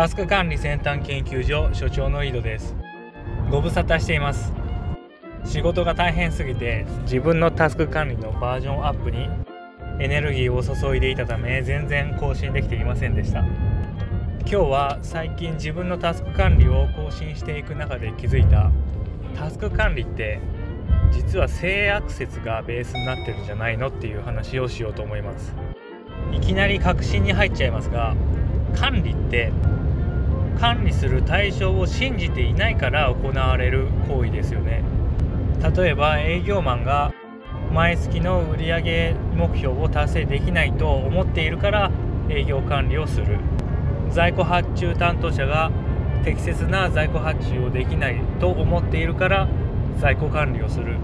タスク管理先端研究所所長の井戸です。ご無沙汰しています。仕事が大変すぎて自分のタスク管理のバージョンアップにエネルギーを注いでいたため全然更新できていませんでした。今日は最近自分のタスク管理を更新していく中で気づいたタスク管理って実は性アクセスがベースになってるんじゃないのっていう話をしようと思います。いきなり確信に入っちゃいますが管理って管理する対象を信じていないから行われる行為ですよね。例えば営業マンが毎月の売上目標を達成できないと思っているから営業管理をする。在庫発注担当者が適切な在庫発注をできないと思っているから在庫管理をする。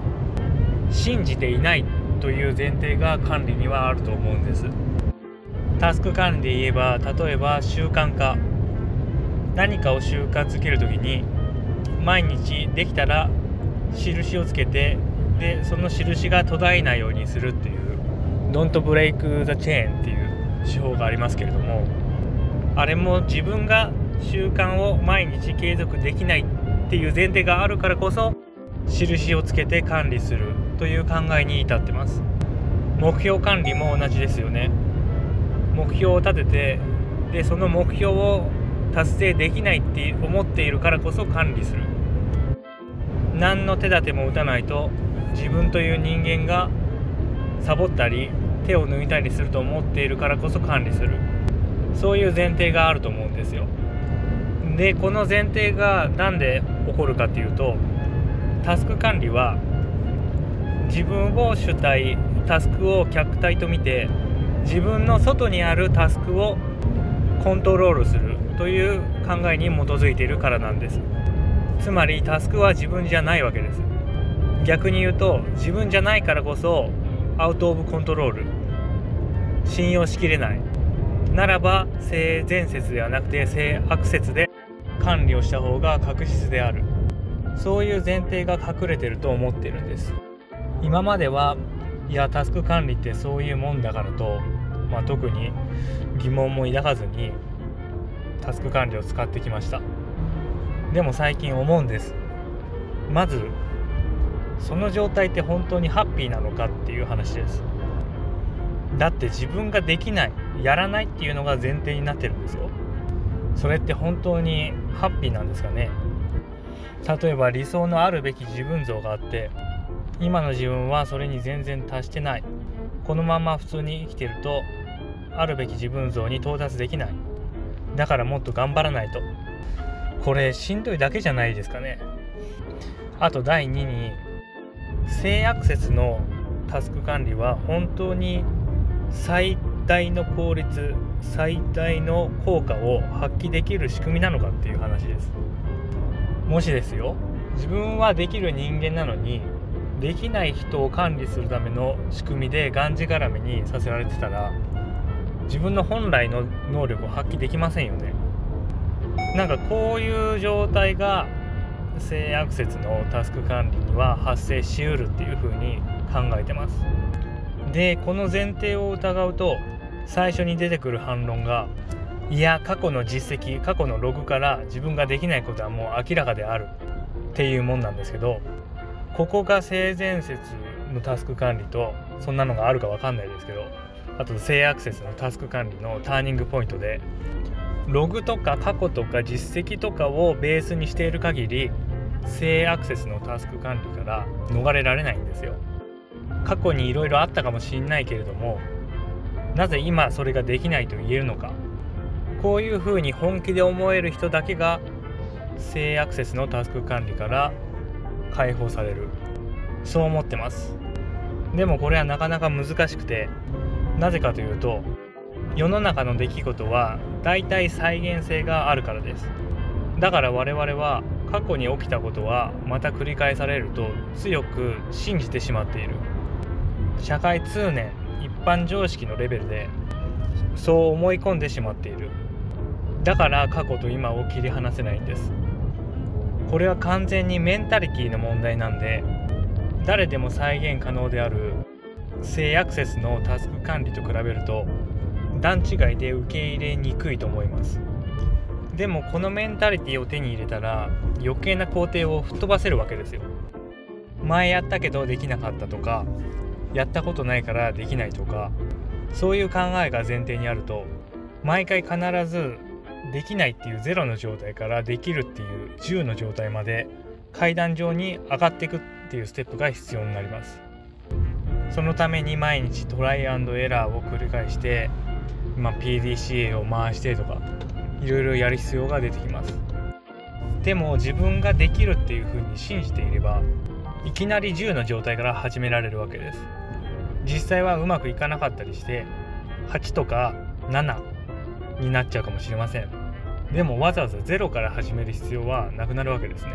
信じていないという前提が管理にはあると思うんです。タスク管理で言えば例えば習慣化。何かを習慣づける時に毎日できたら印をつけてでその印が途絶えないようにするっていう「Don't break the chain」っていう手法がありますけれどもあれも自分が習慣を毎日継続できないっていう前提があるからこそ印をつけて管理するという考えに至ってます。目標管理も同じですよね。目標を立ててでその目標を達成できないって思っているからこそ管理する。何の手立ても打たないと自分という人間がサボったり手を抜いたりすると思っているからこそ管理する。そういう前提があると思うんですよ。でこの前提が何で起こるかっていうとタスク管理は自分を主体タスクを客体と見て自分の外にあるタスクをコントロールする。という考えに基づいているからなんです。つまりタスクは自分じゃないわけです。逆に言うと自分じゃないからこそアウト・オブ・コントロール信用しきれない。ならば性善説ではなくて性悪説で管理をした方が確実である。そういう前提が隠れてると思ってるんです。今まではいやタスク管理ってそういうもんだからと、まあ、特に疑問も抱かずにタスク管理を使ってきました。でも最近思うんです。まずその状態って本当にハッピーなのかっていう話です。だって自分ができないやらないっていうのが前提になってるんですよ。それって本当にハッピーなんですかね。例えば理想のあるべき自分像があって今の自分はそれに全然達してない。このまま普通に生きてるとあるべき自分像に到達できない。だからもっと頑張らないと。これしんどいだけじゃないですかね。あと第2に性アクセスのタスク管理は本当に最大の効率最大の効果を発揮できる仕組みなのかっていう話です。もしですよ。自分はできる人間なのにできない人を管理するための仕組みでがんじがらめにさせられてたら自分の本来の能力を発揮できませんよね。なんかこういう状態が性アクセスのタスク管理には発生しうるっていうふうに考えてます。でこの前提を疑うと最初に出てくる反論がいや過去の実績過去のログから自分ができないことはもう明らかであるっていうもんなんですけどここが性善説のタスク管理とそんなのがあるか分かんないですけどあと性アクセスのタスク管理のターニングポイントでログとか過去とか実績とかをベースにしている限り性アクセスのタスク管理から逃れられないんですよ。過去にいろいろあったかもしんないけれどもなぜ今それができないと言えるのか。こういうふうに本気で思える人だけが性アクセスのタスク管理から解放される。そう思ってます。でもこれはなかなか難しくてなぜかというと世の中の出来事は大体再現性があるからです。だから我々は過去に起きたことはまた繰り返されると強く信じてしまっている。社会通念一般常識のレベルでそう思い込んでしまっている。だから過去と今を切り離せないんです。これは完全にメンタリティーの問題なんで誰でも再現可能である性アクセスのタスク管理と比べると段違いで受け入れにくいと思います。でもこのメンタリティーを手に入れたら余計な工程を吹っ飛ばせるわけですよ。前やったけどできなかったとかやったことないからできないとかそういう考えが前提にあると毎回必ずできないっていうゼロの状態からできるっていう10の状態まで階段上に上がっていくっていうステップが必要になります。そのために毎日トライアンドエラーを繰り返して、まあ、PDCA を回してとかいろいろやる必要が出てきます。でも自分ができるっていうふうに信じていればいきなり10の状態から始められるわけです。実際はうまくいかなかったりして8とか7になっちゃうかもしれません。でもわざわざ0から始める必要はなくなるわけですね。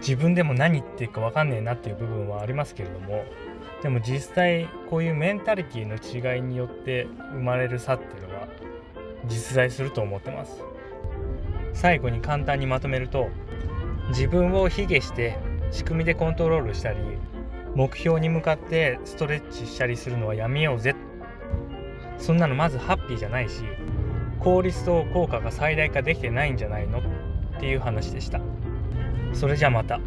自分でも何言ってるか分かんねえなっていう部分はありますけれどもでも実際こういうメンタリティの違いによって生まれる差っていうのは実在すると思ってます。最後に簡単にまとめると自分を卑下して仕組みでコントロールしたり目標に向かってストレッチしたりするのはやめようぜ。そんなのまずハッピーじゃないし効率と効果が最大化できてないんじゃないのっていう話でした。それじゃまた。